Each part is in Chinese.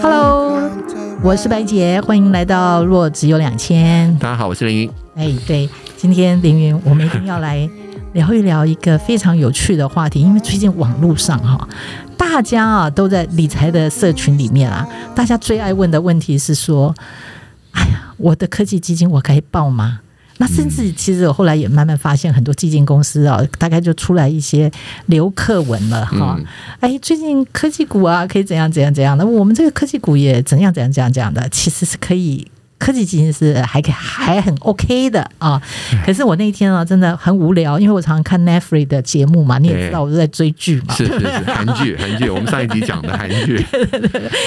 Hello，我是白姐，欢迎来到若只有两千。大家好，我是凌云。哎，对，今天凌云，我们一定要来聊一聊一个非常有趣的话题，因为最近网络上哈，大家啊都在理财的社群里面啊，大家最爱问的问题是说，哎呀，我的科技基金我可以报吗？那甚至其实我后来也慢慢发现，很多基金公司啊，大概就出来一些留客文了哈。哎，最近科技股啊，可以怎样怎样怎样？那我们这个科技股也怎样怎样怎样讲的，其实是可以。科技基金是还可以还很 OK 的啊，可是我那天啊真的很无聊，因为我常常看 Netflix 的节目嘛，你也知道我都在追剧嘛，是是是 韩剧韩剧，我们上一集讲的韩剧，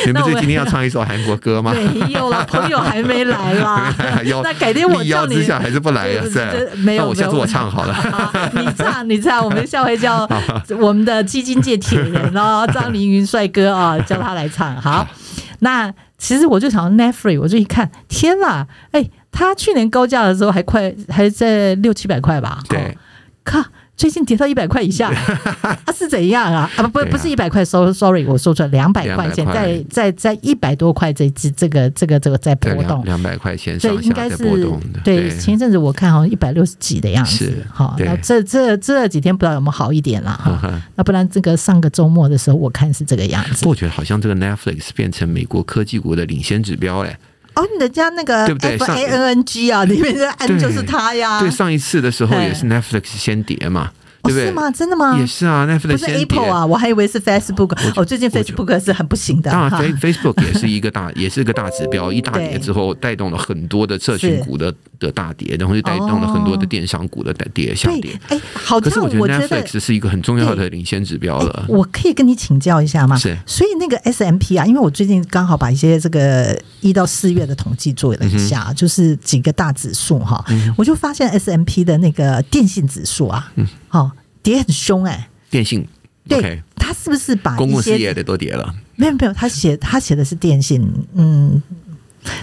你们是今天要唱一首韩国歌吗？没有了，朋友还没来啦，那改天我叫你，之下还是不来呀？是，没有，那我下次我唱好了，你唱你唱，我们下回叫 我们的基金界铁人哦，张凌云帅哥啊，叫他来唱好，那。其实我就想到 Netflix，我就一看，天呐，哎，他去年高价的时候还快还在六七百块吧？对，靠。最近跌到一百块以下，啊是怎样啊？啊不不不是一百块，sorry，我说错了，两百块钱，在在在一百多块这这这个这个这个在波动，两百块钱上下在波动的。对，前一阵子我看好像一百六十几的样子，好，那这这这几天不知道有没有好一点了哈？那不然这个上个周末的时候，我看是这个样子。我觉得好像这个 Netflix 变成美国科技股的领先指标嘞。哦，人家那个 F A N N G 啊，里面的 N 就是他呀。对，上一次的时候也是 Netflix 先叠嘛。对对哦，是吗？真的吗？也是啊，那不是 Apple 啊，我还以为是 Facebook。哦，最近 Facebook 是很不行的。当然，Facebook 也是一个大，也是一个大指标。一大跌之后，带动了很多的社群股的的大跌，然后就带动了很多的电商股的跌下跌。哎，好，可是我觉得 Netflix 是一个很重要的领先指标了。我可以跟你请教一下吗？是。所以那个 S M P 啊，因为我最近刚好把一些这个一到四月的统计做了一下，就是几个大指数哈，我就发现 S M P 的那个电信指数啊，嗯，好。跌很凶哎、欸，电信对，他是不是把公共事业的都跌了？没有没有，他写他写的是电信，嗯，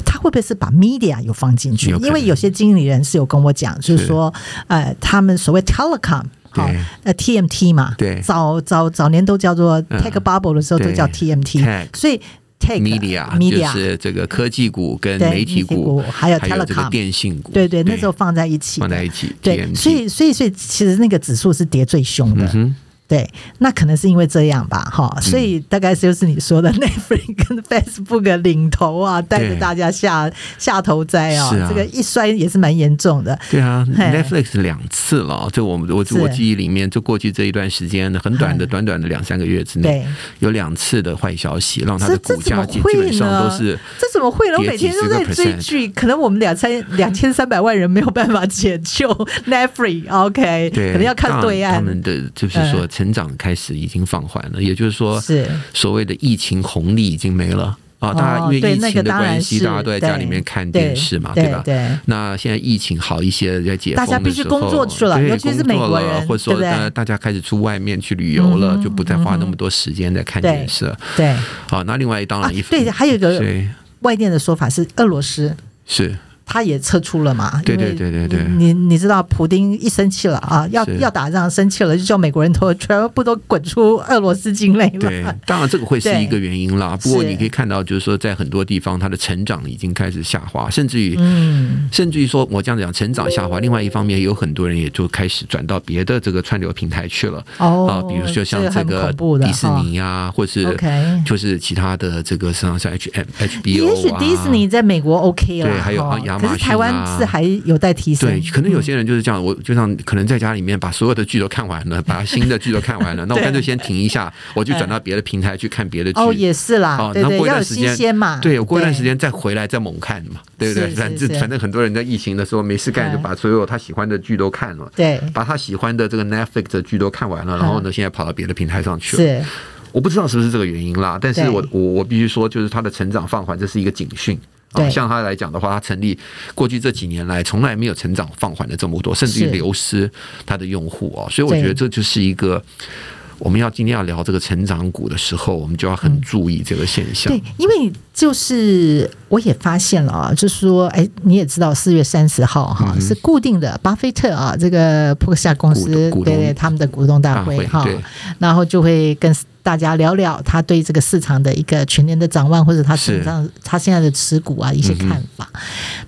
他会不会是把 media 有放进去？因为有些经理人是有跟我讲，就是说，呃，他们所谓 telecom 好，呃 TMT 嘛，对，早早早年都叫做 tech bubble 的时候都叫 TMT，所以。Tech, media media 就是这个科技股跟媒体股，还有还有这个电信股，对对，那时候放在一起，放在一起，对，所以所以所以其实那个指数是跌最凶的。嗯对，那可能是因为这样吧，哈，所以大概就是你说的 Netflix 跟 Facebook 领头啊，带着大家下下头栽啊，这个一摔也是蛮严重的。对啊，Netflix 两次了，就我们我我记忆里面，就过去这一段时间很短的短短的两三个月之内，有两次的坏消息，让它的股价基本上都是这怎么会呢？我每天都在追剧，可能我们两千 两千三百万人没有办法解救 Netflix，OK，可能要看对岸。他们的就是说。成长开始已经放缓了，也就是说，是所谓的疫情红利已经没了啊！大家因为疫情的关系，大家都在家里面看电视嘛，对吧？对。那现在疫情好一些，在解封的时候，大家必须工作去了，尤其是美国人，或者说大大家开始出外面去旅游了，就不再花那么多时间在看电视。对。好，那另外当然一对，还有一个外电的说法是俄罗斯是。他也撤出了嘛？对对对对对。你你知道，普丁一生气了啊，要要打仗，生气了就叫美国人都全部都滚出俄罗斯境内了。对，当然这个会是一个原因啦。不过你可以看到，就是说在很多地方，它的成长已经开始下滑，甚至于，嗯，甚至于说我这样讲，成长下滑。另外一方面，有很多人也就开始转到别的这个串流平台去了。哦。啊，比如说像这个迪士尼啊，或是就是其他的这个像像 H M H B O 啊。也许迪士尼在美国 OK 了。对，还有亚。可是台湾是还有待提升。对，可能有些人就是这样，我就像可能在家里面把所有的剧都看完了，把新的剧都看完了，那我干脆先停一下，我就转到别的平台去看别的剧。哦，也是啦。哦，然后过一段时间嘛，对，我过一段时间再回来再猛看嘛，对不对？反正反正很多人在疫情的时候没事干，就把所有他喜欢的剧都看了，对，把他喜欢的这个 Netflix 的剧都看完了，然后呢，现在跑到别的平台上去了。是，我不知道是不是这个原因啦，但是我我我必须说，就是他的成长放缓，这是一个警讯。对，像他来讲的话，他成立过去这几年来，从来没有成长放缓的这么多，甚至于流失他的用户哦，所以我觉得这就是一个，我们要今天要聊这个成长股的时候，我们就要很注意这个现象。对，因为就是我也发现了啊，就是说，哎，你也知道，四月三十号哈、嗯、是固定的巴菲特啊这个普克夏公司对对他们的股东大会哈，然后就会跟。大家聊聊他对这个市场的一个全年的展望，或者他手上他现在的持股啊一些看法。嗯、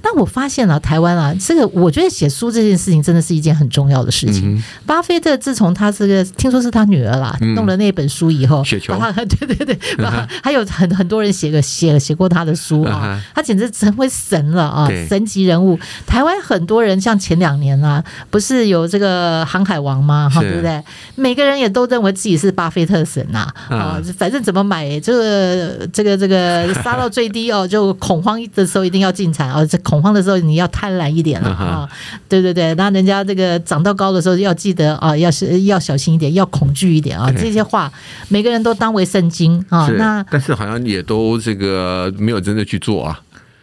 那我发现了、啊、台湾啊，这个我觉得写书这件事情真的是一件很重要的事情。嗯、巴菲特自从他这个听说是他女儿啦、嗯、弄了那本书以后，雪球，对对对，嗯、还有很很多人写个写写过他的书啊，他简直成为神了啊，神级人物。台湾很多人像前两年啊，不是有这个航海王吗？哈，对不对？每个人也都认为自己是巴菲特神啊。啊，反正怎么买，这个这个这个 杀到最低哦，就恐慌的时候一定要进场啊，这恐慌的时候你要贪婪一点了啊，对对对，那人家这个涨到高的时候要记得啊，要是要小心一点，要恐惧一点啊，这些话每个人都当为圣经啊。那但是好像也都这个没有真的去做啊。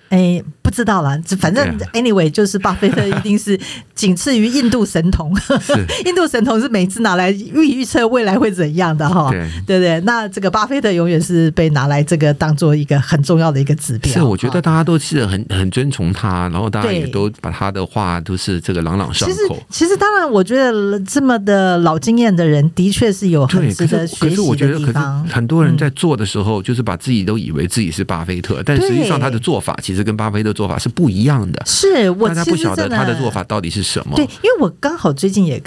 哎，不知道啦，反正 anyway 就是巴菲特一定是仅次于印度神童。印度神童是每次拿来预预测未来会怎样的哈，对对对。那这个巴菲特永远是被拿来这个当做一个很重要的一个指标。是，我觉得大家都是很很尊崇他，然后大家也都把他的话都是这个朗朗上口。其实，其实当然，我觉得这么的老经验的人，的确是有很值得学习的地方。可是我觉得，可是很多人在做的时候，就是把自己都以为自己是巴菲特，但实际上他的做法其实。跟巴菲特做法是不一样的，是我大家不晓得他的做法到底是什么。对，因为我刚好最近也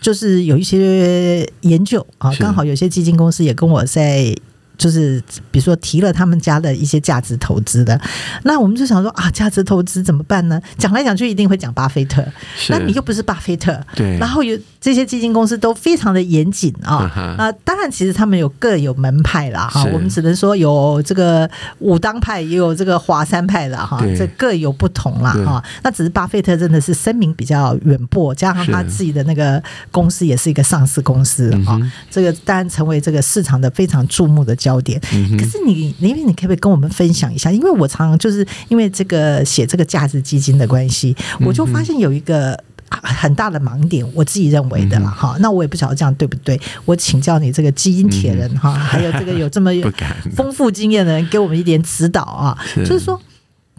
就是有一些研究啊，刚好有些基金公司也跟我在。就是比如说提了他们家的一些价值投资的，那我们就想说啊，价值投资怎么办呢？讲来讲去一定会讲巴菲特，那你又不是巴菲特，对。然后有这些基金公司都非常的严谨啊，那当然其实他们有各有门派啦哈，我们只能说有这个武当派，也有这个华山派的哈，这各有不同啦哈。那只是巴菲特真的是声名比较远播，加上他自己的那个公司也是一个上市公司啊，这个当然成为这个市场的非常注目的焦点，可是你，因为你可不可以跟我们分享一下？因为我常常就是因为这个写这个价值基金的关系，我就发现有一个很大的盲点，我自己认为的了哈。那我也不晓得这样对不对？我请教你这个基因铁人哈，还有这个有这么 丰富经验的人，给我们一点指导啊。就是说，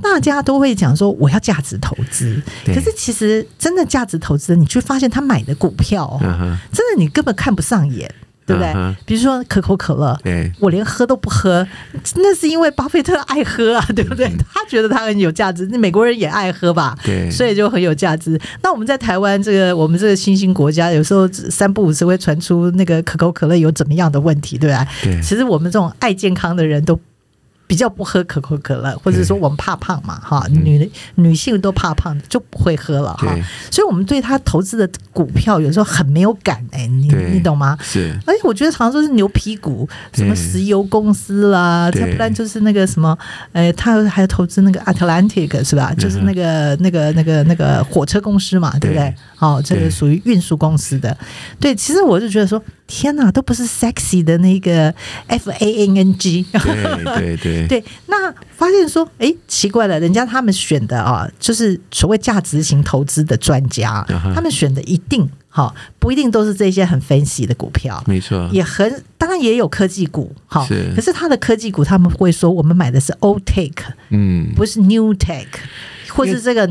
大家都会讲说我要价值投资，可是其实真的价值投资，你去发现他买的股票，真的你根本看不上眼。对不对？比如说可口可乐，我连喝都不喝，那是因为巴菲特爱喝啊，对不对？他觉得他很有价值，那美国人也爱喝吧，对，所以就很有价值。那我们在台湾这个我们这个新兴国家，有时候三不五时会传出那个可口可乐有怎么样的问题，对吧？对，其实我们这种爱健康的人都。比较不喝可口可乐，或者说我们怕胖嘛，哈，女女性都怕胖，就不会喝了哈。所以，我们对他投资的股票有时候很没有感哎，你你懂吗？是。而且我觉得常常说是牛皮股，什么石油公司啦，再不然就是那个什么，呃，他还投资那个 Atlantic 是吧？就是那个那个那个那个火车公司嘛，对不对？哦，这个属于运输公司的。对，其实我就觉得说。天哪，都不是 sexy 的那个 F A N N G。对对对，对。那发现说，哎，奇怪了，人家他们选的啊，就是所谓价值型投资的专家，他们选的一定哈，不一定都是这些很 fancy 的股票，没错，也很当然也有科技股，哈，可是他的科技股他们会说，我们买的是 old tech，嗯，不是 new tech。或是这个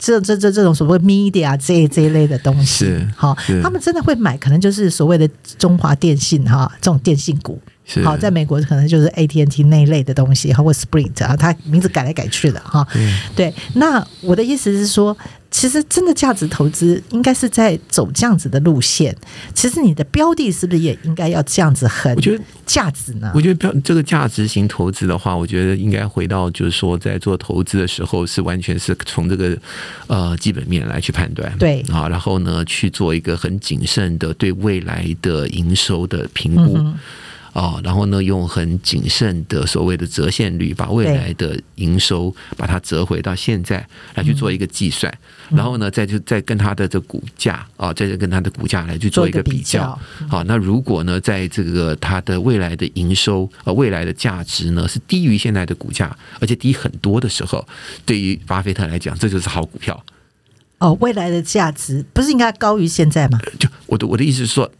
这这这这种所谓 media 这一这一类的东西，好，他们真的会买，可能就是所谓的中华电信哈这种电信股，好，在美国可能就是 AT&T 那一类的东西，或 Sprint 啊，它名字改来改去的哈，对。那我的意思是说。其实，真的价值投资应该是在走这样子的路线。其实，你的标的是不是也应该要这样子很？我觉得价值呢？我觉得标这个价值型投资的话，我觉得应该回到就是说，在做投资的时候，是完全是从这个呃基本面来去判断。对啊，然后呢，去做一个很谨慎的对未来的营收的评估。嗯哦，然后呢，用很谨慎的所谓的折现率，把未来的营收把它折回到现在来去做一个计算，嗯、然后呢，再就再跟它的这股价啊，再跟它的股价来去做一个比较。好，那如果呢，在这个它的未来的营收呃未来的价值呢是低于现在的股价，而且低很多的时候，对于巴菲特来讲，这就是好股票。哦，未来的价值不是应该高于现在吗？就我的我的意思是说，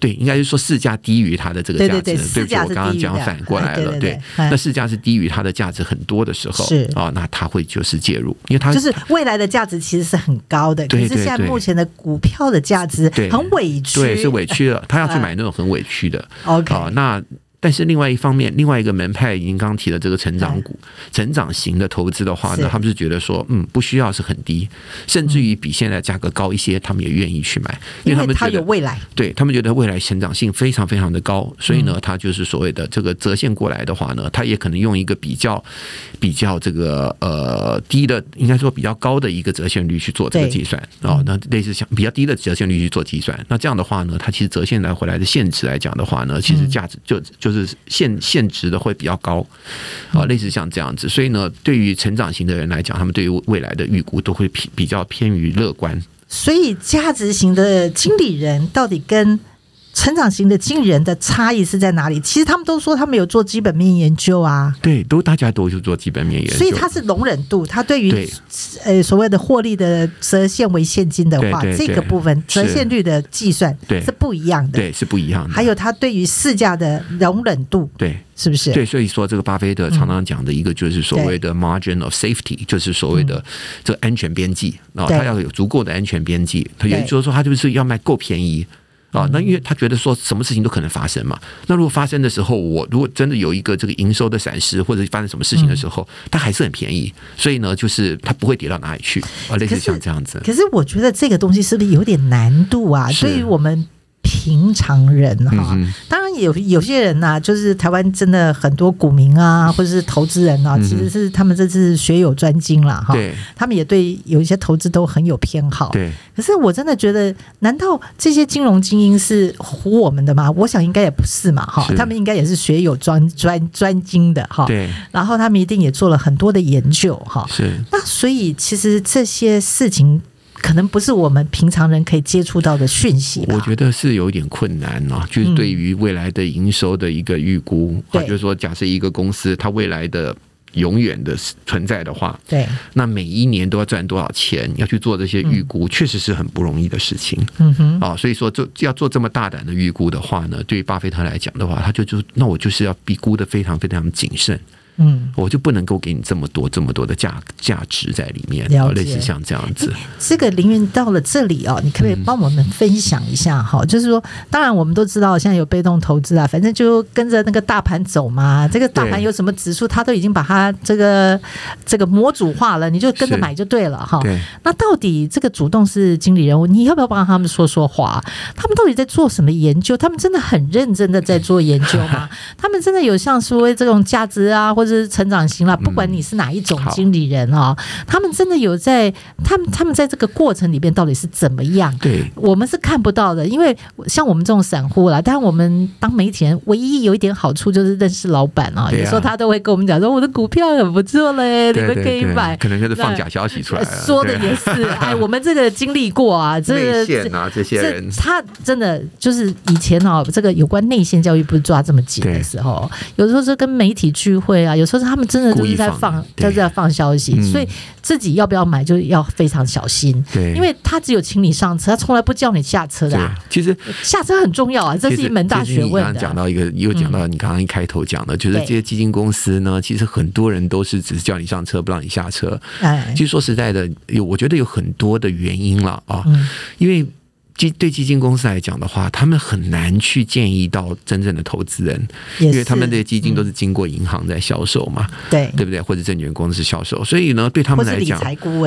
对，应该是说市价低于它的这个价值。对不起，我刚刚讲反过来了。对，那市价是低于它的价值很多的时候，是啊，那它会就是介入，因为它就是未来的价值其实是很高的，可是现在目前的股票的价值很委屈，对，是委屈了，他要去买那种很委屈的。OK，啊，那。但是另外一方面，另外一个门派已经刚提了这个成长股、成长型的投资的话呢，他们是觉得说，嗯，不需要是很低，甚至于比现在价格高一些，他们也愿意去买，因为他们觉得有未来，对他们觉得未来成长性非常非常的高，所以呢，他就是所谓的这个折现过来的话呢，他也可能用一个比较比较这个呃低的，应该说比较高的一个折现率去做这个计算哦，那类似像比较低的折现率去做计算，那这样的话呢，它其实折现来回来的现值来讲的话呢，其实价值就就。就是现现值的会比较高啊，类似像这样子，所以呢，对于成长型的人来讲，他们对于未来的预估都会比比较偏于乐观。所以，价值型的经理人到底跟成长型的经理人的差异是在哪里？其实他们都说他们有做基本面研究啊，对，都大家都是做基本面研究。所以他是容忍度，他对于呃所谓的获利的折现为现金的话，这个部分折现率的计算是。不一样的，对是不一样的。还有他对于市价的容忍度，对。是不是？对，所以说这个巴菲特常常讲的一个就是所谓的 margin of safety，就是所谓的这个安全边际啊，他要有足够的安全边际，他也就是说他就是要卖够便宜。啊，那因为他觉得说什么事情都可能发生嘛。那如果发生的时候，我如果真的有一个这个营收的闪失，或者发生什么事情的时候，它还是很便宜，所以呢，就是它不会跌到哪里去啊，类似像这样子。可是我觉得这个东西是不是有点难度啊？对于我们。平常人哈，当然有有些人呐、啊，就是台湾真的很多股民啊，或者是投资人啊，其实是他们这次学有专精了哈。对，他们也对有一些投资都很有偏好。对，可是我真的觉得，难道这些金融精英是唬我们的吗？我想应该也不是嘛哈，他们应该也是学有专专专精的哈。对，然后他们一定也做了很多的研究哈。是，那所以其实这些事情。可能不是我们平常人可以接触到的讯息。我觉得是有点困难啊，就是对于未来的营收的一个预估，就是说，假设一个公司它未来的永远的存在的话，对，那每一年都要赚多少钱，要去做这些预估，确实是很不容易的事情。嗯哼，啊，所以说，就要做这么大胆的预估的话呢，对于巴菲特来讲的话，他就就那我就是要比估的非常非常谨慎。嗯，我就不能够给你这么多这么多的价价值在里面，类似像这样子。这个凌云到了这里哦，你可不可以帮我们分享一下哈？嗯、就是说，当然我们都知道现在有被动投资啊，反正就跟着那个大盘走嘛。这个大盘有什么指数，它都已经把它这个这个模组化了，你就跟着买就对了哈。那到底这个主动是经理人，你要不要帮他们说说话？他们到底在做什么研究？他们真的很认真的在做研究吗？他们真的有像所谓这种价值啊，或者是成长型了，不管你是哪一种经理人哦，他们真的有在，他们他们在这个过程里边到底是怎么样？对，我们是看不到的，因为像我们这种散户啦，但我们当媒体人，唯一有一点好处就是认识老板啊，有时候他都会跟我们讲说，我的股票很不错嘞，你们可以买。可能就是放假消息出来，说的也是，哎，我们这个经历过啊，这个啊这些人，他真的就是以前哦，这个有关内线教育不是抓这么紧的时候，有时候是跟媒体聚会啊，有时候是他们真的就是在放，就是在放消息，嗯、所以自己要不要买就要非常小心。对，因为他只有请你上车，他从来不叫你下车的、啊。其实下车很重要啊，这是一门大学问。刚刚讲到一个，又讲到你刚刚一开头讲的，嗯、就是这些基金公司呢，其实很多人都是只是叫你上车，不让你下车。哎，其实说实在的，有我觉得有很多的原因了啊，嗯、因为。基对基金公司来讲的话，他们很难去建议到真正的投资人，因为他们的基金都是经过银行在销售嘛，对对不对？或者证券公司销售，所以呢，对他们来讲，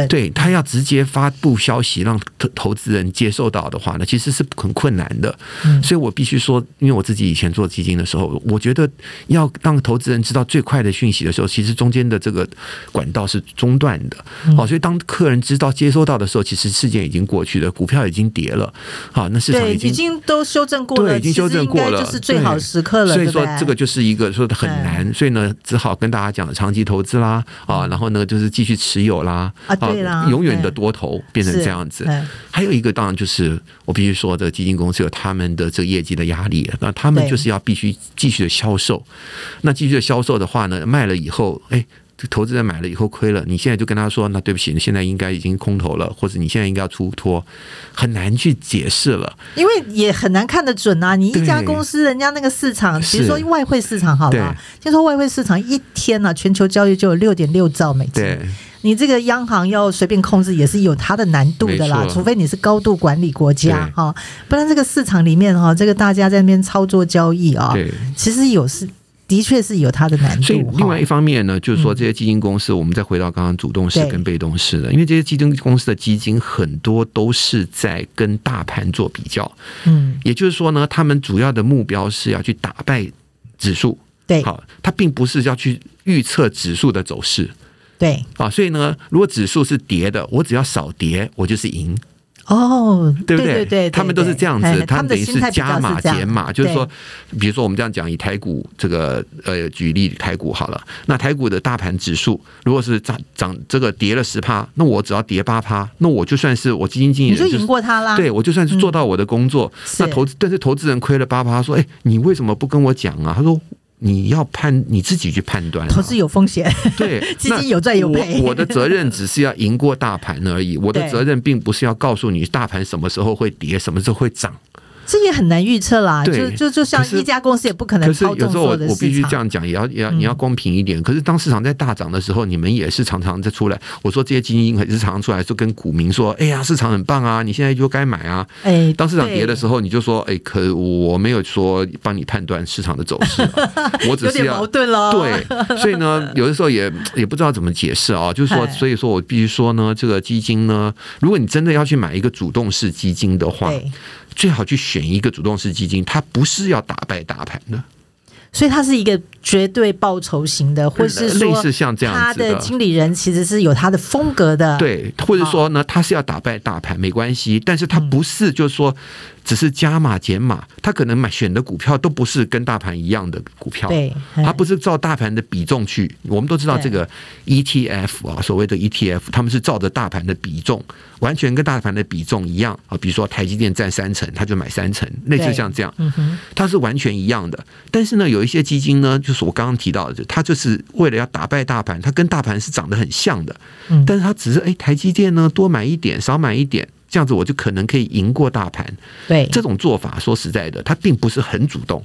对他要直接发布消息让投投资人接受到的话呢，其实是很困难的。所以我必须说，因为我自己以前做基金的时候，我觉得要让投资人知道最快的讯息的时候，其实中间的这个管道是中断的。好，所以当客人知道接收到的时候，其实事件已经过去了，股票已经跌了。好，那市场已经已经都修正过了，对，已经修正过了，就是最好时刻了。所以说，这个就是一个说的很难，所以呢，只好跟大家讲长期投资啦，啊，然后呢，就是继续持有啦，啊，对啦，永远的多头变成这样子。还有一个，当然就是我必须说，这个基金公司有他们的这个业绩的压力，那他们就是要必须继续的销售。那继续的销售的话呢，卖了以后，哎。投资人买了以后亏了，你现在就跟他说，那对不起，你现在应该已经空头了，或者你现在应该要出脱，很难去解释了，因为也很难看得准啊。你一家公司，人家那个市场，比如说外汇市场，好了，听说外汇市场一天呢、啊，全球交易就有六点六兆美金。你这个央行要随便控制也是有它的难度的啦，除非你是高度管理国家哈，不然这个市场里面哈，这个大家在那边操作交易啊，其实有是的确是有它的难度。所以另外一方面呢，就是说这些基金公司，我们再回到刚刚主动式跟被动式的，因为这些基金公司的基金很多都是在跟大盘做比较，嗯，也就是说呢，他们主要的目标是要去打败指数，对，好，它并不是要去预测指数的走势。对啊，所以呢，如果指数是跌的，我只要少跌，我就是赢。哦，对不对？对对对，他们都是这样子，他们等于是加码减码，就是说，比如说我们这样讲，以台股这个呃举例，台股好了，那台股的大盘指数如果是涨涨这个跌了十趴，那我只要跌八趴，那我就算是我基金经理人就赢过他啦。对，我就算是做到我的工作，那投资但是投资人亏了八趴，说，哎，你为什么不跟我讲啊？他说。你要判你自己去判断，投资有风险，对，基金有赚有赔。我的责任只是要赢过大盘而已，我的责任并不是要告诉你大盘什么时候会跌，什么时候会涨。这也很难预测啦，就就就像一家公司也不可能操纵所有的市场。可是有时候我我必须这样讲，也要也要你要公平一点。可是当市场在大涨的时候，你们也是常常在出来。我说这些基金也是常常出来，就跟股民说：“哎呀，市场很棒啊，你现在就该买啊。”哎，当市场跌的时候，你就说：“哎，可我没有说帮你判断市场的走势，我只是要矛盾了。”对，所以呢，有的时候也也不知道怎么解释啊。就是说，所以说我必须说呢，这个基金呢，如果你真的要去买一个主动式基金的话。最好去选一个主动式基金，它不是要打败大盘的，所以它是一个绝对报酬型的，或是类似像这样子的。他的经理人其实是有他的风格的，对，或者说呢，他是要打败大盘没关系，但是他不是就是说。只是加码减码，他可能买选的股票都不是跟大盘一样的股票，对，他不是照大盘的比重去。我们都知道这个 ETF 啊，所谓的 ETF，他们是照着大盘的比重，完全跟大盘的比重一样啊。比如说台积电占三成，他就买三成，类似像这样，它是完全一样的。但是呢，有一些基金呢，就是我刚刚提到的，它就是为了要打败大盘，它跟大盘是长得很像的，但是它只是哎，台积电呢多买一点，少买一点。这样子我就可能可以赢过大盘。对，这种做法说实在的，它并不是很主动。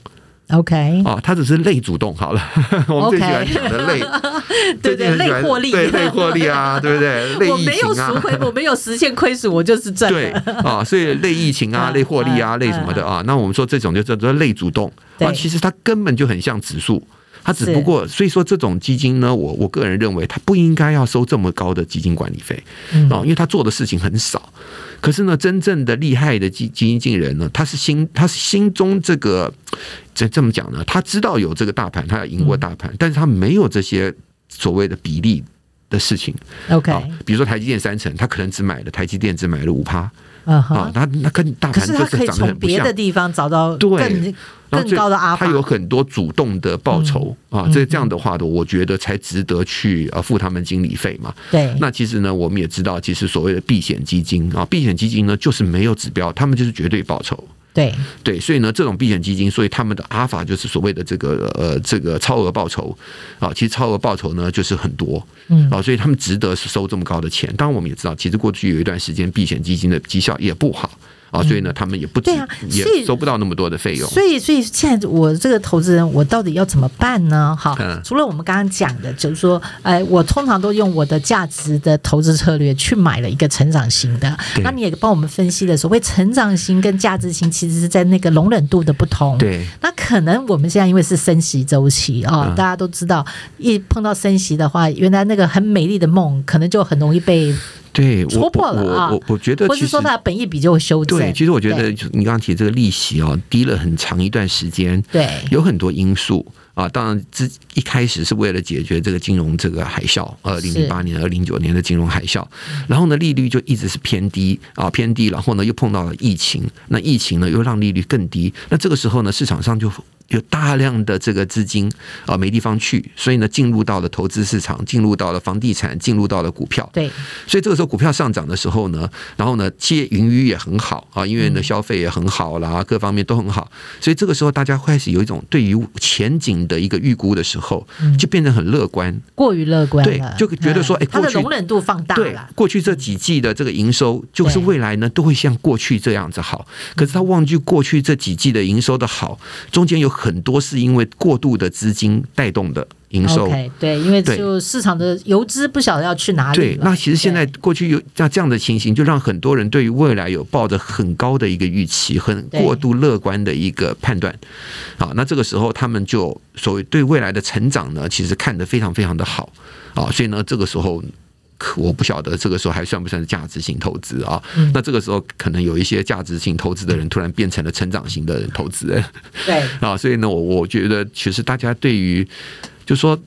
OK，哦，它只是类主动好了。我们最喜欢讲的类，对对，类获利，对类获利啊，对不对？类疫情啊，我没有赎回，我没有实现亏损，我就是赚。对啊，所以类疫情啊，类获利啊，类什么的啊，那我们说这种就叫做类主动啊。其实它根本就很像指数。它只不过，所以说这种基金呢，我我个人认为，它不应该要收这么高的基金管理费啊，因为它做的事情很少。可是呢，真正的厉害的基基金经理人呢，他是心他是心中这个这这么讲呢，他知道有这个大盘，他要赢过大盘，但是他没有这些所谓的比例的事情。OK，比如说台积电三成，他可能只买了台积电只买了五趴。啊哈，那那跟大盘就是长得很不像。别的地方找到更对更高的阿，他有很多主动的报酬、嗯、啊，这这样的话的，我觉得才值得去呃付他们经理费嘛。对，那其实呢，我们也知道，其实所谓的避险基金啊，避险基金呢就是没有指标，他们就是绝对报酬。对对，所以呢，这种避险基金，所以他们的阿尔法就是所谓的这个呃这个超额报酬啊，其实超额报酬呢就是很多，嗯啊，所以他们值得收这么高的钱。当然，我们也知道，其实过去有一段时间避险基金的绩效也不好。啊，所以呢，他们也不对啊，也收不到那么多的费用。所以，所以现在我这个投资人，我到底要怎么办呢？哈，除了我们刚刚讲的，就是说，哎，我通常都用我的价值的投资策略去买了一个成长型的。那你也帮我们分析了，所谓成长型跟价值型，其实是在那个容忍度的不同。对，那可能我们现在因为是升息周期啊，大家都知道，一碰到升息的话，原来那个很美丽的梦，可能就很容易被。对，戳破了啊！我我我觉得，或是说它的本益比就会修正。对，其实我觉得你刚刚提这个利息哦，低了很长一段时间。对，有很多因素啊。当然，之一开始是为了解决这个金融这个海啸，二零零八年、二零零九年的金融海啸。然后呢，利率就一直是偏低啊，偏低。然后呢，又碰到了疫情，那疫情呢又让利率更低。那这个时候呢，市场上就有大量的这个资金啊没地方去，所以呢进入到了投资市场，进入到了房地产，进入到了股票。对，所以这个时候股票上涨的时候呢，然后呢企业盈余也很好啊，因为呢消费也很好啦，各方面都很好，所以这个时候大家开始有一种对于前景的一个预估的时候，就变得很乐观，过于乐观，对，就觉得说哎，它的容忍度放大了。对，过去这几季的这个营收，就是未来呢都会像过去这样子好，可是他忘记过去这几季的营收的好，中间有很多是因为过度的资金带动的营收。Okay, 对，因为就市场的游资不晓得要去哪里。对，那其实现在过去有像这样的情形，就让很多人对于未来有抱着很高的一个预期，很过度乐观的一个判断。啊，那这个时候他们就所谓对未来的成长呢，其实看得非常非常的好啊，所以呢，这个时候。我不晓得这个时候还算不算是价值型投资啊？嗯、那这个时候可能有一些价值型投资的人突然变成了成长型的投资人，对 啊，所以呢，我我觉得其实大家对于就说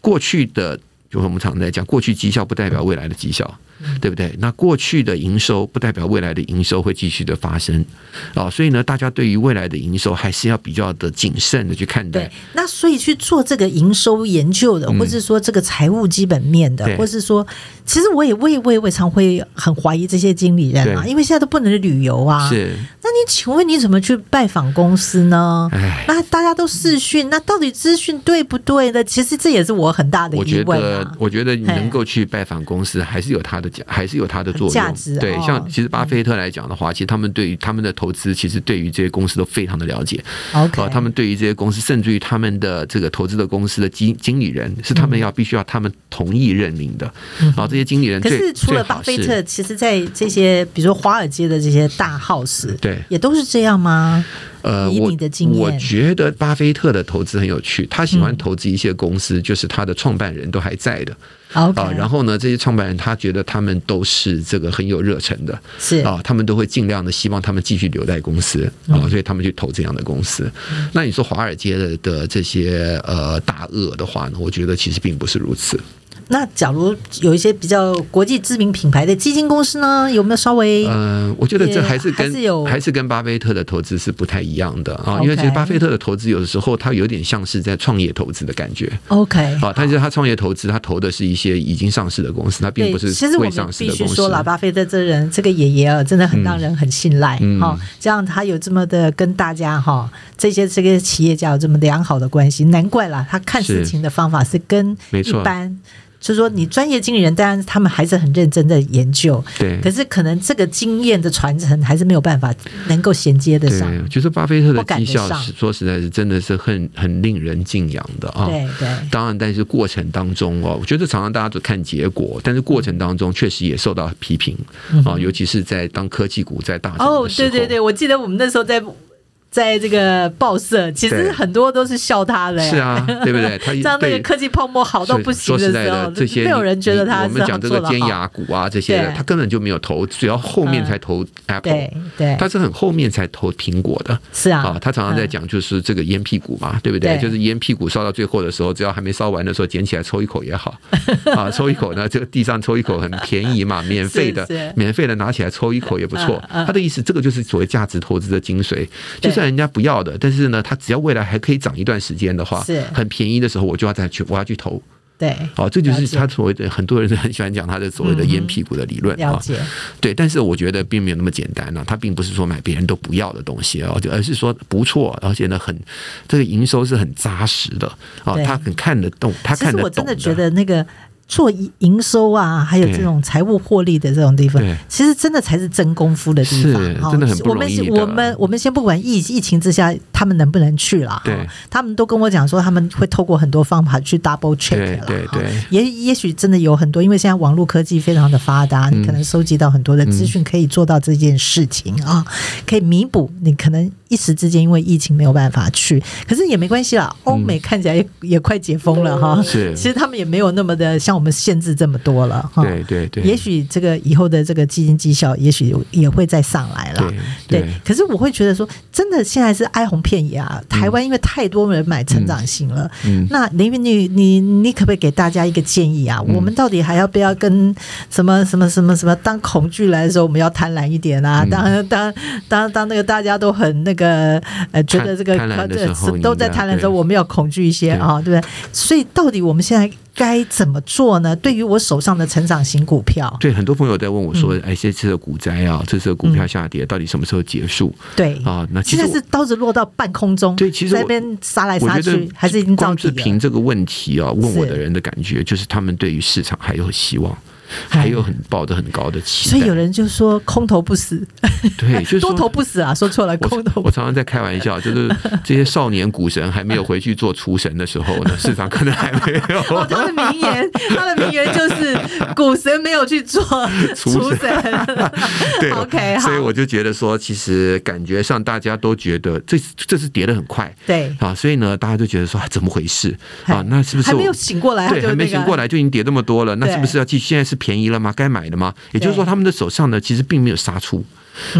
过去的，就是我们常常在讲，过去绩效不代表未来的绩效。对不对？那过去的营收不代表未来的营收会继续的发生啊，所以呢，大家对于未来的营收还是要比较的谨慎的去看待。对，那所以去做这个营收研究的，嗯、或是说这个财务基本面的，或是说，其实我也我也我也我常会很怀疑这些经理人啊，因为现在都不能旅游啊。是，那你请问你怎么去拜访公司呢？唉那大家都视讯，那到底资讯对不对呢？其实这也是我很大的疑问、啊。我觉得，我觉得你能够去拜访公司，还是有他的价。还是有它的作用，价值对，像其实巴菲特来讲的话，其实他们对于他们的投资，其实对于这些公司都非常的了解。OK，他们对于这些公司，甚至于他们的这个投资的公司的经经理人，是他们要必须要他们同意任命的。然后这些经理人，可是除了巴菲特，其实，在这些比如说华尔街的这些大 house，对，也都是这样吗？呃，我我觉得巴菲特的投资很有趣，他喜欢投资一些公司，就是他的创办人都还在的。啊，然后呢，这些创办人他觉得他们都是这个很有热忱的，是啊，他们都会尽量的希望他们继续留在公司啊，所以他们去投这样的公司。那你说华尔街的的这些呃大鳄的话呢，我觉得其实并不是如此。那假如有一些比较国际知名品牌的基金公司呢，有没有稍微？嗯、呃，我觉得这还是跟还是跟巴菲特的投资是不太一样的啊，因为其实巴菲特的投资有的时候他有点像是在创业投资的感觉。OK，啊，但是他创业投资，他投的是一些已经上市的公司，他并不是未上市的公司。其实我们必须说了，巴菲特这人这个爷爷啊，真的很让人很信赖哈、嗯嗯。这样他有这么的跟大家哈这些这个企业家有这么良好的关系，难怪啦，他看事情的方法是跟一般。就是说，你专业经理人，当然他们还是很认真的研究，对。可是可能这个经验的传承还是没有办法能够衔接得上。对，就是巴菲特的绩效，说实在是真的是很很令人敬仰的啊。对对。当然，但是过程当中哦，我觉得常常大家都看结果，但是过程当中确实也受到批评啊，尤其是在当科技股在大涨的时候。哦，对对对，我记得我们那时候在。在这个报社，其实很多都是笑他的，是啊，对不对？他让那个科技泡沫好到不行的时候，说实在的，这些没有人觉得他。我们讲这个尖牙股啊，这些他根本就没有投，主要后面才投 Apple，对，对，他是很后面才投苹果的，是啊。他常常在讲就是这个烟屁股嘛，对不对？就是烟屁股烧到最后的时候，只要还没烧完的时候，捡起来抽一口也好啊，抽一口呢，这个地上抽一口很便宜嘛，免费的，免费的拿起来抽一口也不错。他的意思，这个就是所谓价值投资的精髓，就是。人家不要的，但是呢，他只要未来还可以涨一段时间的话，是很便宜的时候，我就要再去，我要去投。对，好，这就是他所谓的很多人都很喜欢讲他的所谓的“烟屁股”的理论啊。了解，对，但是我觉得并没有那么简单呢。他并不是说买别人都不要的东西哦，而是说不错，而且呢，很这个营收是很扎实的啊，他很看得懂，他看得懂。其实我真的觉得那个。做营收啊，还有这种财务获利的这种地方，其实真的才是真功夫的地方。真的很不容易。我们我们我们先不管疫疫情之下他们能不能去了，对，他们都跟我讲说他们会透过很多方法去 double check 了。对对，也也许真的有很多，因为现在网络科技非常的发达，你可能收集到很多的资讯，可以做到这件事情啊，可以弥补你可能一时之间因为疫情没有办法去，可是也没关系啦。欧美看起来也也快解封了哈，是，其实他们也没有那么的像。我们限制这么多了哈，对对对，也许这个以后的这个基金绩效，也许也会再上来了，对。可是我会觉得说，真的现在是哀鸿遍野啊，台湾因为太多人买成长型了。嗯，那林云，你你你可不可以给大家一个建议啊？我们到底还要不要跟什么什么什么什么？当恐惧来的时候，我们要贪婪一点啊！当当当当那个大家都很那个呃，觉得这个都在贪婪的时候，我们要恐惧一些啊，对不对？所以到底我们现在。该怎么做呢？对于我手上的成长型股票，对很多朋友在问我说：“哎、嗯，这次的股灾啊，这次的股票下跌，到底什么时候结束？”对啊，那现在是刀子落到半空中，对，其实在那边杀来杀去，还是已经造底了。光是凭这个问题啊，问我的人的感觉，就是他们对于市场还有希望。还有很抱着很高的期待，所以有人就说空头不死，对，就是多头不死啊，说错了，空头不死。我常常在开玩笑，就是这些少年股神还没有回去做厨神的时候呢，市场可能还没有。哦，他的名言，他的名言就是股神没有去做厨神。对，OK，好。所以我就觉得说，其实感觉上大家都觉得这这是跌得很快，对啊，所以呢，大家就觉得说怎么回事啊？那是不是还没有醒过来？对，还没醒过来就已经跌这么多了，那是不是要继续？现在是。便宜了吗？该买的吗？也就是说，他们的手上呢，其实并没有杀出。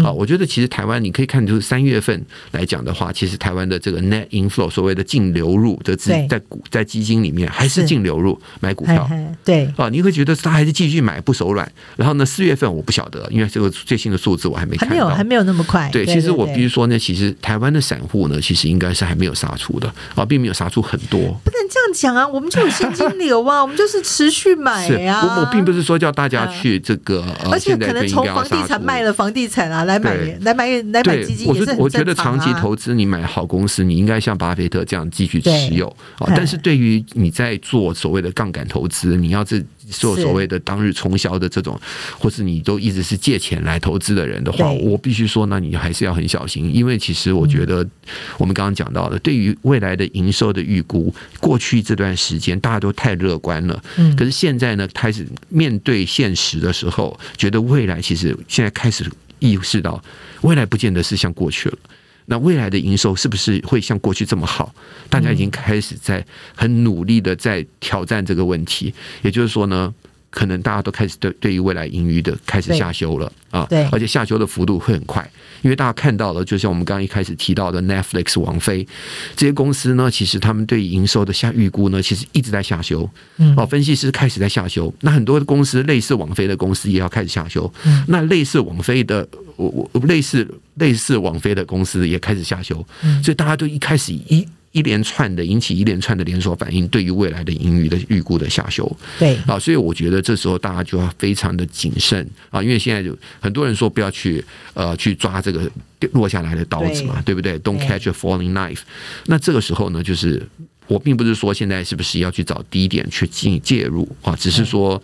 啊，我觉得其实台湾你可以看，就是三月份来讲的话，其实台湾的这个 net inflow 所谓的净流入的资在股在基金里面还是净流入买股票。对啊，你会觉得他还是继续买不手软。然后呢，四月份我不晓得，因为这个最新的数字我还没看到，还没有还没有那么快。对，其实我必须说呢，其实台湾的散户呢，其实应该是还没有杀出的啊，并没有杀出很多。不能这样讲啊，我们就有现金流啊，我们就是持续买呀。我我并不是说叫大家去这个，而且可能从房地产卖了房地产啊来买。来买来买基金也是。我觉得长期投资，你买好公司，你应该像巴菲特这样继续持有啊。但是对于你在做所谓的杠杆投资，你要是做所谓的当日冲销的这种，或是你都一直是借钱来投资的人的话，我必须说，那你还是要很小心，因为其实我觉得我们刚刚讲到的，对于未来的营收的预估，过去这段时间大家都太乐观了，可是现在呢，开始面对现实的时候，觉得未来其实现在开始。意识到未来不见得是像过去了，那未来的营收是不是会像过去这么好？大家已经开始在很努力的在挑战这个问题，也就是说呢。可能大家都开始对对于未来盈余的开始下修了啊，对，而且下修的幅度会很快，因为大家看到了，就像我们刚刚一开始提到的 Netflix、王菲这些公司呢，其实他们对营收的下预估呢，其实一直在下修。嗯哦，分析师开始在下修，那很多的公司类似王菲的公司也要开始下修。嗯那类似王菲的，我我类似类似王菲的公司也开始下修，所以大家都一开始一。一连串的引起一连串的连锁反应，对于未来的盈余的预估的下修，对啊，所以我觉得这时候大家就要非常的谨慎啊，因为现在就很多人说不要去呃去抓这个落下来的刀子嘛，对，对不对？Don't catch a falling knife。那这个时候呢，就是我并不是说现在是不是要去找低点去进介入啊，只是说。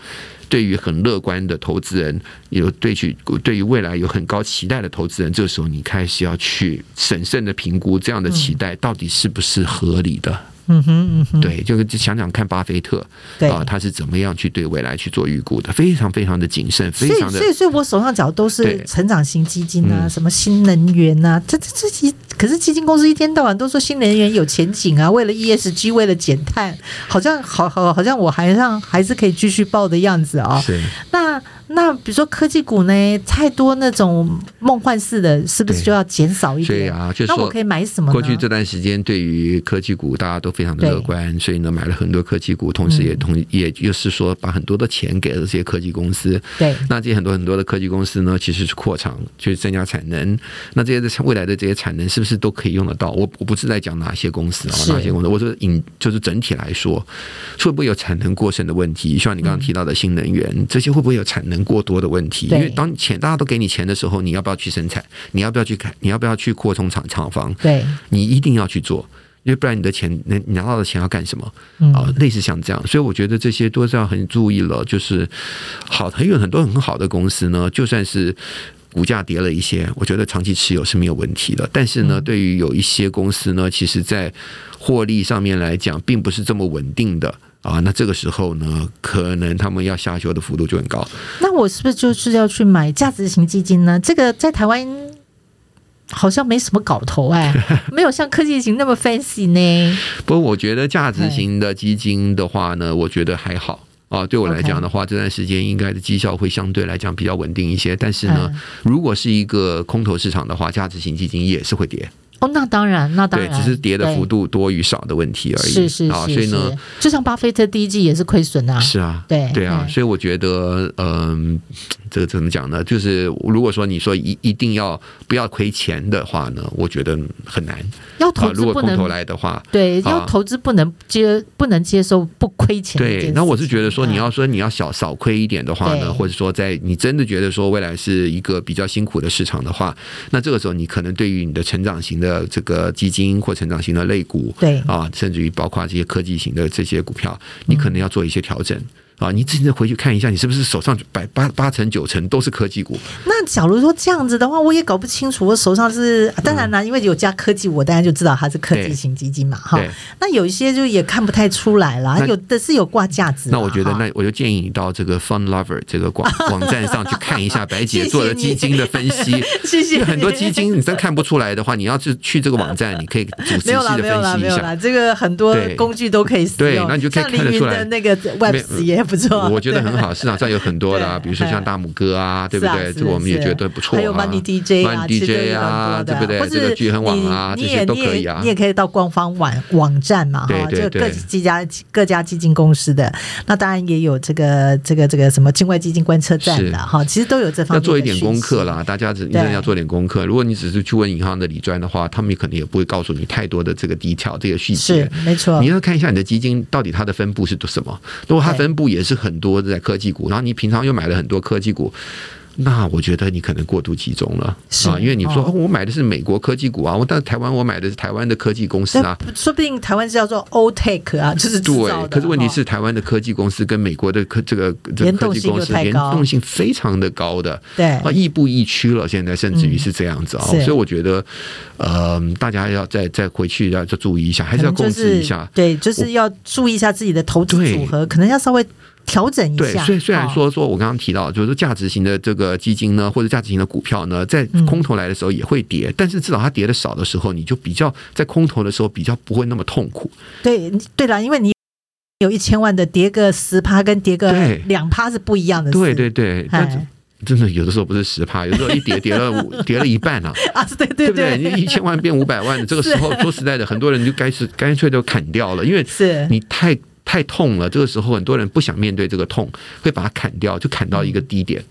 对于很乐观的投资人，有对去对于未来有很高期待的投资人，这个时候你开始要去审慎的评估这样的期待到底是不是合理的。嗯哼，嗯哼，对，就是想想看巴菲特啊，他是怎么样去对未来去做预估的，非常非常的谨慎，非常的。所以，所以我手上讲的都是成长型基金啊，什么新能源啊，这这这些，可是基金公司一天到晚都说新能源有前景啊，为了 ESG，为了减碳，好像好好好像我还让还是可以继续报的样子啊。是，那。那比如说科技股呢，太多那种梦幻式的，是不是就要减少一点？对啊，就是，那我可以买什么呢？过去这段时间，对于科技股大家都非常的乐观，所以呢，买了很多科技股，同时也同、嗯、也就是说，把很多的钱给了这些科技公司。对，那这些很多很多的科技公司呢，其实是扩厂，就是增加产能。那这些未来的这些产能，是不是都可以用得到？我我不是在讲哪些公司啊，哪些公司，我说引就是整体来说，会不会有产能过剩的问题？像你刚刚提到的新能源，嗯、这些会不会有产能？过多的问题，因为当钱大家都给你钱的时候，你要不要去生产？你要不要去开？你要不要去扩充厂厂房？对，你一定要去做，因为不然你的钱，你拿到的钱要干什么？啊，类似像这样，所以我觉得这些都是要很注意了。就是好，很有很多很好的公司呢，就算是股价跌了一些，我觉得长期持有是没有问题的。但是呢，对于有一些公司呢，其实在获利上面来讲，并不是这么稳定的。啊，那这个时候呢，可能他们要下修的幅度就很高。那我是不是就是要去买价值型基金呢？这个在台湾好像没什么搞头哎，没有像科技型那么 fancy 呢。不过我觉得价值型的基金的话呢，我觉得还好啊。对我来讲的话，这段时间应该的绩效会相对来讲比较稳定一些。但是呢，如果是一个空头市场的话，价值型基金也是会跌。哦，那当然，那当然，对，只是跌的幅度多与少的问题而已。是是是，啊，所以呢，就像巴菲特第一季也是亏损啊。是啊，对对啊，所以我觉得，嗯，这个怎么讲呢？就是如果说你说一一定要不要亏钱的话呢，我觉得很难。要投资不能，啊、如果空头来的话，对，要投资不能接，不能接受不亏钱。对，那我是觉得说，你要说你要小少亏一点的话呢，或者说在你真的觉得说未来是一个比较辛苦的市场的话，那这个时候你可能对于你的成长型的这个基金或成长型的类股，对啊，甚至于包括这些科技型的这些股票，你可能要做一些调整。啊，你自己回去看一下，你是不是手上百八八成九成都是科技股？那假如说这样子的话，我也搞不清楚。我手上是当然啦，因为有加科技，我当然就知道它是科技型基金嘛。哈，那有一些就也看不太出来啦，有的是有挂架子。那我觉得，那我就建议你到这个 Fund Lover 这个网 网站上去看一下白姐做的基金的分析。谢谢。很多基金你真看不出来的话，你要是去这个网站，你可以仔细的分析一下。没有啦，没有啦，这个很多工具都可以使用。对，那你就可以看得出来。那个 Webs 也不错，我觉得很好。市场 上有很多的，比如说像大拇哥啊，对不对？这个我们也觉得不错。还有 Money DJ 啊，Money DJ 啊，对不对？这个聚恒网啊，这些都可以啊。你也可以到官方网网站嘛，哈，就各几家各家基金公司的。那当然也有这个这个这个什么境外基金观测站的哈，其实都有这方面。要做一点功课啦，大家真的要做点功课。如果你只是去问银行的理专的话，他们可能也不会告诉你太多的这个低调这个细节。是没错，你要看一下你的基金到底它的分布是什么。如果它分布也也是很多在科技股，然后你平常又买了很多科技股，那我觉得你可能过度集中了啊！因为你说、哦、我买的是美国科技股啊，我但台湾我买的是台湾的科技公司啊，说不定台湾是叫做 Old Tech 啊，就是对。可是问题是，台湾的科技公司跟美国的科这个这个科技公司联动性非常的高的，对啊，亦步亦趋了。现在甚至于是这样子啊、嗯，所以我觉得，呃，大家要再再回去要再注意一下，还是要控制一下。对，就是要注意一下自己的投资组合，可能要稍微。调整一下。对，虽虽然说说我刚刚提到，就是价值型的这个基金呢，或者价值型的股票呢，在空头来的时候也会跌，嗯、但是至少它跌的少的时候，你就比较在空头的时候比较不会那么痛苦。对，对了，因为你有一千万的跌个十趴，跟跌个两趴是不一样的。对对对，真的有的时候不是十趴，有的时候一跌跌了五 跌了一半啊！啊，对对对，对不对？你一千万变五百万的这个时候，说实在的，很多人就该是干脆就砍掉了，因为是你太。太痛了，这个时候很多人不想面对这个痛，会把它砍掉，就砍到一个低点。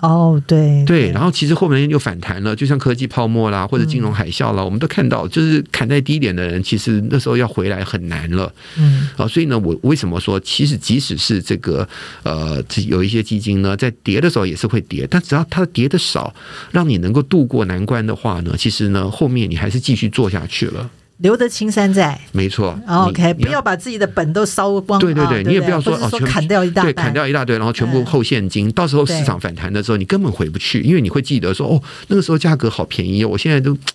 哦，对对，然后其实后面又反弹了，就像科技泡沫啦，或者金融海啸啦，嗯、我们都看到，就是砍在低点的人，其实那时候要回来很难了。嗯，啊，所以呢，我为什么说，其实即使是这个呃，有一些基金呢，在跌的时候也是会跌，但只要它跌的少，让你能够度过难关的话呢，其实呢，后面你还是继续做下去了。留得青山在，没错。OK，不要把自己的本都烧光。对对对，你也不要说哦，全砍掉一大堆，对，砍掉一大堆，然后全部后现金。到时候市场反弹的时候，你根本回不去，因为你会记得说，哦，那个时候价格好便宜哦，我现在都。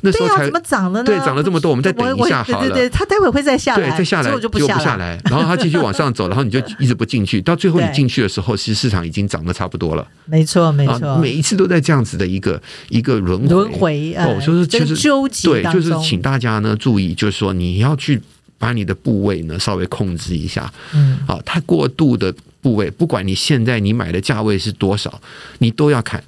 那时候才怎么涨了呢？对，涨了这么多，我们再等一下好了。对对对，它待会会再下来，对，再下来就不下来，然后它继续往上走，然后你就一直不进去，到最后你进去的时候，其实市场已经涨得差不多了。没错，没错，每一次都在这样子的一个一个轮轮回哦，就是就是纠结，对，就是请大家呢注意，就是说你要去把你的部位呢稍微控制一下，嗯，啊，太过度的部位，不管你现在你买的价位是多少，你都要看。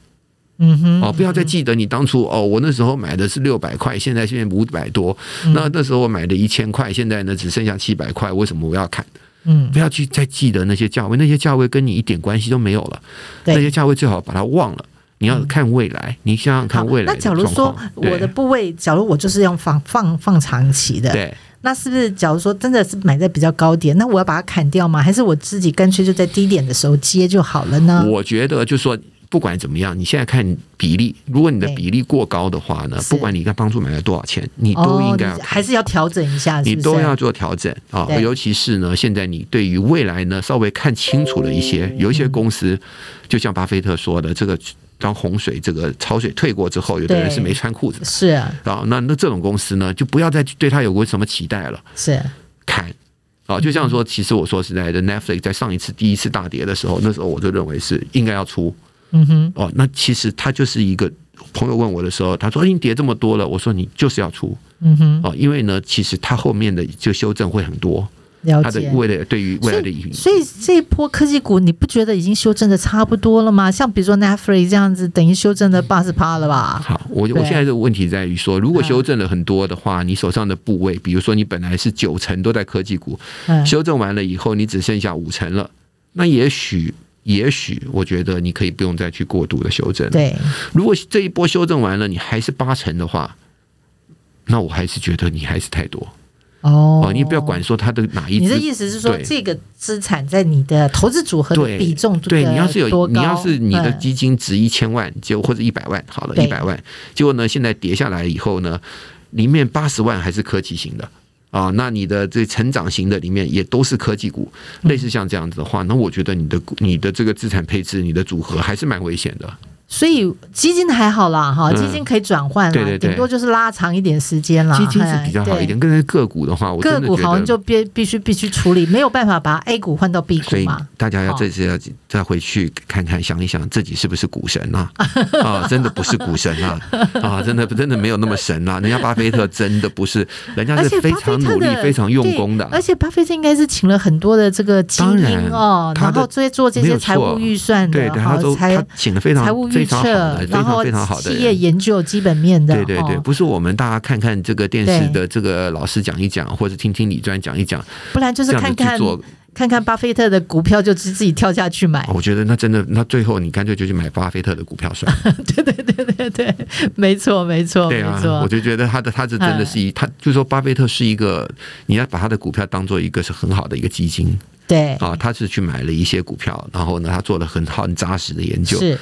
嗯哼，哦，不要再记得你当初哦，我那时候买的是六百块，现在现在五百多，嗯，那那时候我买的一千块，现在呢只剩下七百块，为什么我要砍？嗯，不要去再记得那些价位，那些价位跟你一点关系都没有了。那些价位最好把它忘了，你要看未来，嗯，你想想看未来。那假如说我的部位，假如我就是要放放放长期的，对，那是不是假如说真的是买在比较高点，那我要把它砍掉吗？还是我自己干脆就在低点的时候接就好了呢？我觉得就是说。不管怎么样，你现在看比例，如果你的比例过高的话呢，不管你该帮助买了多少钱，你都应该、哦、还是要调整一下是是，你都要做调整啊。尤其是呢，现在你对于未来呢稍微看清楚了一些，有一些公司，就像巴菲特说的，这个当洪水这个潮水退过之后，有的人是没穿裤子的，是啊，啊，那那这种公司呢，就不要再对他有过什么期待了，是砍。啊，就像说，其实我说实在的，Netflix 在上一次第一次大跌的时候，那时候我就认为是应该要出。嗯哼，哦，那其实它就是一个朋友问我的时候，他说已经跌这么多了，我说你就是要出，嗯哼，哦，因为呢，其实它后面的就修正会很多，它的未来对于未来的影响。所以这一波科技股，你不觉得已经修正的差不多了吗？像比如说 Netflix 这样子，等于修正的八十趴了吧？好，我我现在的问题在于说，如果修正了很多的话，你手上的部位，比如说你本来是九成都在科技股，修正完了以后，你只剩下五成了，那也许。也许我觉得你可以不用再去过度的修正。对，如果这一波修正完了，你还是八成的话，那我还是觉得你还是太多。哦，你不要管说它的哪一，你的意思是说这个资产在你的投资组合的比重对，对你要是有你要是你的基金值一千万，就或者一百万，好了，一百万，结果呢现在跌下来以后呢，里面八十万还是科技型的。啊，那你的这成长型的里面也都是科技股，类似像这样子的话，那我觉得你的你的这个资产配置，你的组合还是蛮危险的。所以基金还好啦，哈，基金可以转换，对对对，顶多就是拉长一点时间啦。基金是比较好一点，跟那个股的话，我个股好像就必必须必须处理，没有办法把 A 股换到 B 股嘛。大家要这次要再回去看看，想一想自己是不是股神啊？啊，真的不是股神啊！啊，真的真的没有那么神啊！人家巴菲特真的不是，人家是非常努力、非常用功的。而且巴菲特应该是请了很多的这个精英哦，然后做做这些财务预算的，他都他请了非常财务。非常好的，非常非常好的企业研究基本面的，对对对，不是我们大家看看这个电视的这个老师讲一讲，或者听听李专讲一讲，不然就是看看看看巴菲特的股票，就自自己跳下去买。我觉得那真的，那最后你干脆就去买巴菲特的股票算了。对对对对对，没错没错，对啊，我就觉得他的他是真的是一，他就是说巴菲特是一个，你要把他的股票当做一个是很好的一个基金，对啊，他是去买了一些股票，然后呢，他做了很好很扎实的研究。是。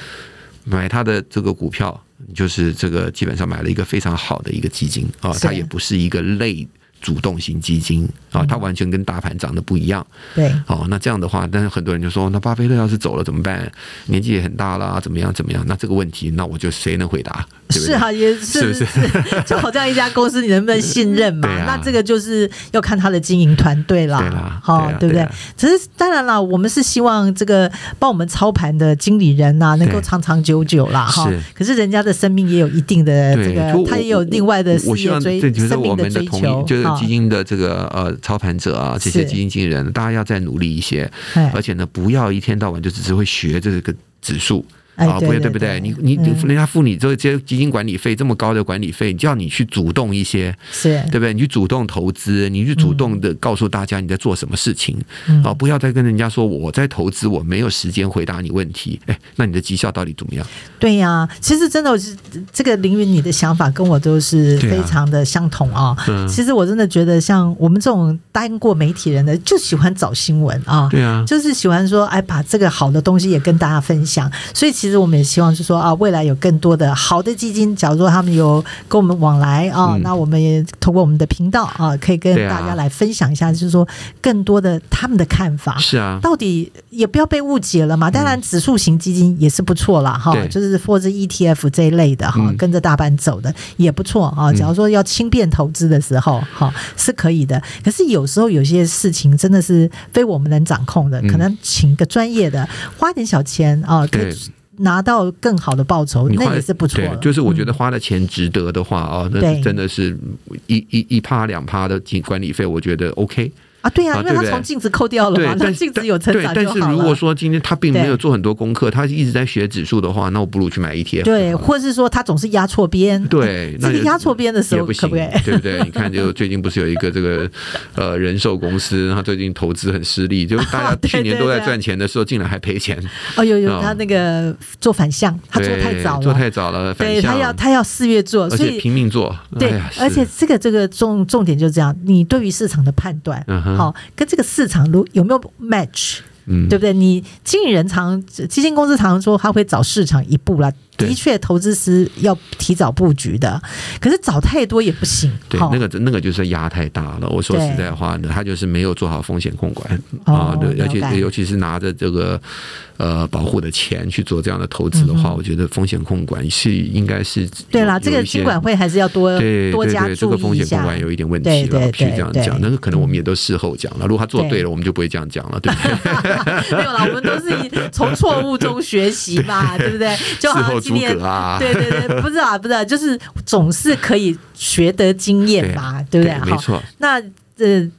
买他的这个股票，就是这个基本上买了一个非常好的一个基金啊，它也不是一个类主动型基金啊，它完全跟大盘涨得不一样。对，哦，那这样的话，但是很多人就说，那巴菲特要是走了怎么办？年纪也很大了，怎么样怎么样？那这个问题，那我就谁能回答？是啊，也是是，就好像一家公司，你能不能信任嘛？那这个就是要看他的经营团队啦，好，对不对？只是当然了，我们是希望这个帮我们操盘的经理人呐，能够长长久久啦。哈。可是人家的生命也有一定的这个，他也有另外的事业追生命的追求，就是基金的这个呃操盘者啊，这些基金经理人，大家要再努力一些，而且呢，不要一天到晚就只是会学这个指数。啊，不对，对不对？你你人家付你这些基金管理费这么高的管理费，叫你去主动一些，是对不对？你去主动投资，你去主动的告诉大家你在做什么事情，啊，不要再跟人家说我在投资，我没有时间回答你问题。哎，那你的绩效到底怎么样？对呀，其实真的是这个凌云，你的想法跟我都是非常的相同啊。其实我真的觉得，像我们这种当过媒体人的，就喜欢找新闻啊，对啊，就是喜欢说，哎，把这个好的东西也跟大家分享。所以。其实我们也希望是说啊，未来有更多的好的基金，假如说他们有跟我们往来啊，那我们也通过我们的频道啊，可以跟大家来分享一下，就是说更多的他们的看法。是啊，到底也不要被误解了嘛。当然，指数型基金也是不错啦。哈，就是或者 ETF 这一类的哈，跟着大盘走的也不错啊。假如说要轻便投资的时候，哈，是可以的。可是有时候有些事情真的是非我们能掌控的，可能请个专业的，花点小钱啊，可以。拿到更好的报酬，那也是不错。对，就是我觉得花的钱值得的话啊，那是真的是一一一趴两趴的管理费，我觉得 OK。啊，对呀，因为他从镜子扣掉了嘛，那镜子有成长就好了。但是如果说今天他并没有做很多功课，他一直在学指数的话，那我不如去买 ETF。对，或者是说他总是压错边。对，那压错边的时候不行，对不对？你看，就最近不是有一个这个 呃人寿公司，他最近投资很失利，就大家 去年都在赚钱的时候，竟然还赔钱。哦，有有，他那个做反向，他做太早了，做太早了。对，他要他要四月做，所以拼命做。对，而且这个这个重重点就是这样，你对于市场的判断，好跟这个。市场如有没有 match，嗯，对不对？你经理人常基金公司常常说他会找市场一步来。的确，投资是要提早布局的，可是早太多也不行。对，那个那个就是压太大了。我说实在话呢，他就是没有做好风险控管啊。对，而且尤其是拿着这个呃保护的钱去做这样的投资的话，我觉得风险控管是应该是对啦。这个监管会还是要多多加注意一下。这个风险控管有一点问题了，必须这样讲。但是可能我们也都事后讲了。如果他做对了，我们就不会这样讲了，对不对？没有啦，我们都是从错误中学习嘛，对不对？就好。诸葛啊，对对对，不是啊，不是，啊，就是总是可以学得经验嘛，对，对不对？对没错。那呃，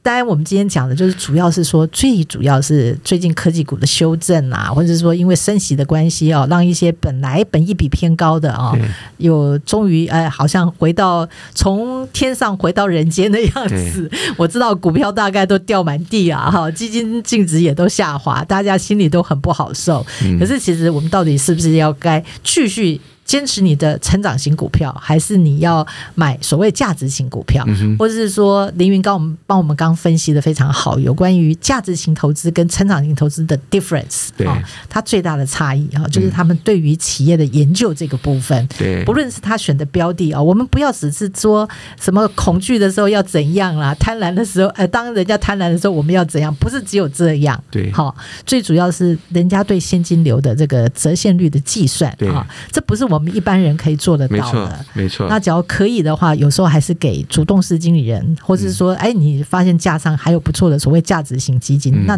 当然，我们今天讲的就是主要是说，最主要是最近科技股的修正啊，或者是说因为升息的关系哦，让一些本来本一比偏高的啊，有终于哎，好像回到从天上回到人间的样子。我知道股票大概都掉满地啊，哈，基金净值也都下滑，大家心里都很不好受。可是其实我们到底是不是要该继续？坚持你的成长型股票，还是你要买所谓价值型股票，嗯、或者是说凌云刚我们帮我们刚分析的非常好，有关于价值型投资跟成长型投资的 difference，对、哦，它最大的差异啊，就是他们对于企业的研究这个部分，对、嗯，不论是他选的标的啊、哦，我们不要只是说什么恐惧的时候要怎样啦，贪婪的时候，呃，当人家贪婪的时候我们要怎样，不是只有这样，对，好、哦，最主要是人家对现金流的这个折现率的计算，对。啊、哦，这不是我。我们一般人可以做得到的，没错，没错。那只要可以的话，有时候还是给主动式经理人，或者是说，哎，你发现架上还有不错的所谓价值型基金，嗯、那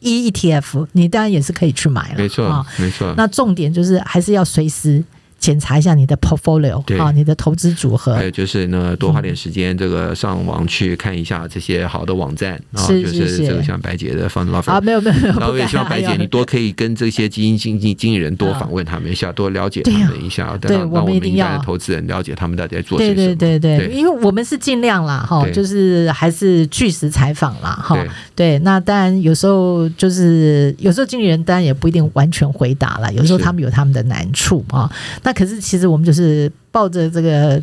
E ETF 你当然也是可以去买了，没错，没错。那重点就是还是要随时。检查一下你的 portfolio 啊，你的投资组合。还有就是呢，多花点时间，这个上网去看一下这些好的网站啊，就是这个像白姐的 fund lover 啊，没有没有没有。然后也希望白姐你多可以跟这些基金经纪经理人多访问他们一下，多了解他们一下，对，让我们一般的投资人了解他们到底在做些什么。对对对对，因为我们是尽量啦哈，就是还是据实采访啦哈。对，那当然有时候就是有时候经理人当然也不一定完全回答了，有时候他们有他们的难处啊。那可是，其实我们就是抱着这个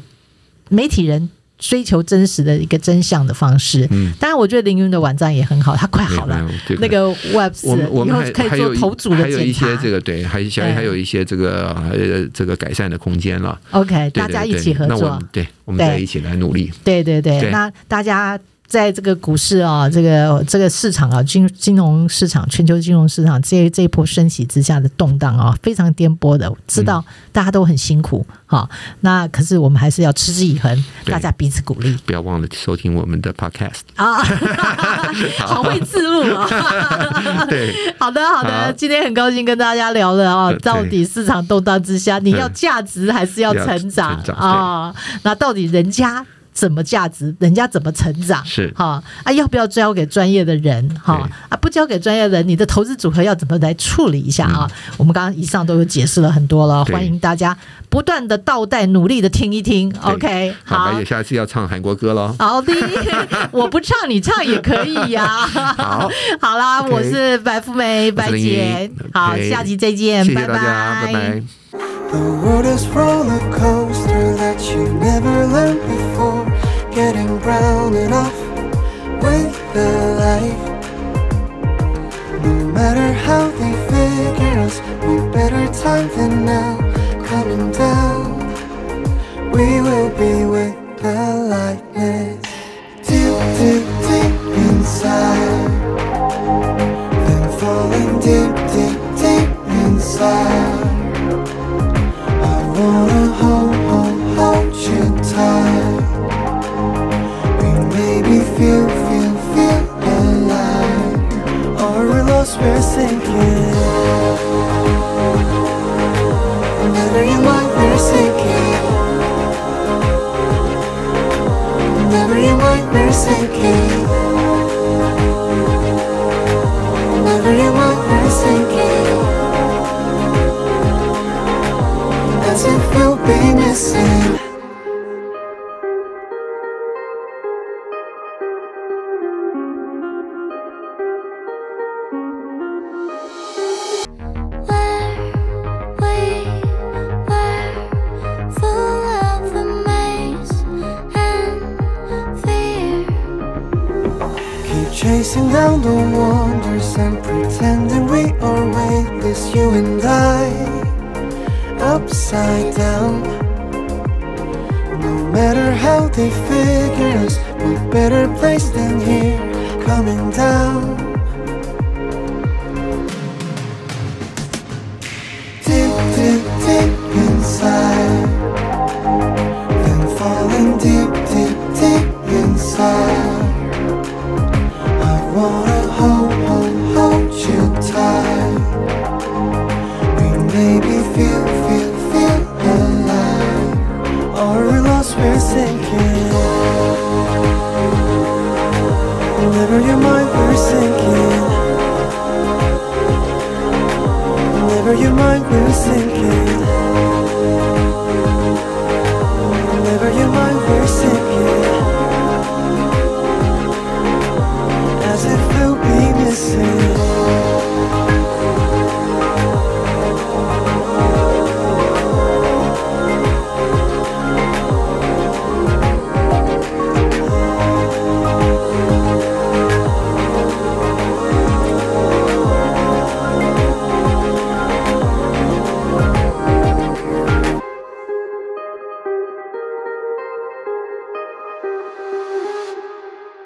媒体人追求真实的一个真相的方式。嗯，当然，我觉得凌云的网站也很好，它快好了。那个 Web，我们我们还可以做头组的还有一些这个对，还小还有一些这个呃这个改善的空间了。OK，大家一起合作，对，我们再一起来努力。对对对，那大家。在这个股市啊，这个这个市场啊，金金融市场、全球金融市场这这一波升息之下的动荡啊，非常颠簸的。知道大家都很辛苦哈、嗯，那可是我们还是要持之以恒，大家彼此鼓励。不要忘了收听我们的 Podcast 啊，好会自录啊。对，好的好的，今天很高兴跟大家聊了啊，到底市场动荡之下，你要价值还是要成长啊？那到底人家？怎么价值？人家怎么成长？是哈啊，要不要交给专业的人？哈啊，不交给专业的人，你的投资组合要怎么来处理一下啊？嗯、我们刚刚以上都有解释了很多了，欢迎大家不断的倒带，努力的听一听。OK，好，白姐下次要唱韩国歌喽。好的，我不唱，你唱也可以呀、啊。好，好啦，okay, 我是白富美白姐，好，okay, 下期再见，谢谢大家，拜拜。拜拜。The world is roller coaster that you never learned before. Than now. Coming down, we will be and I upside down. No matter how they figure us, what better place than here, coming down.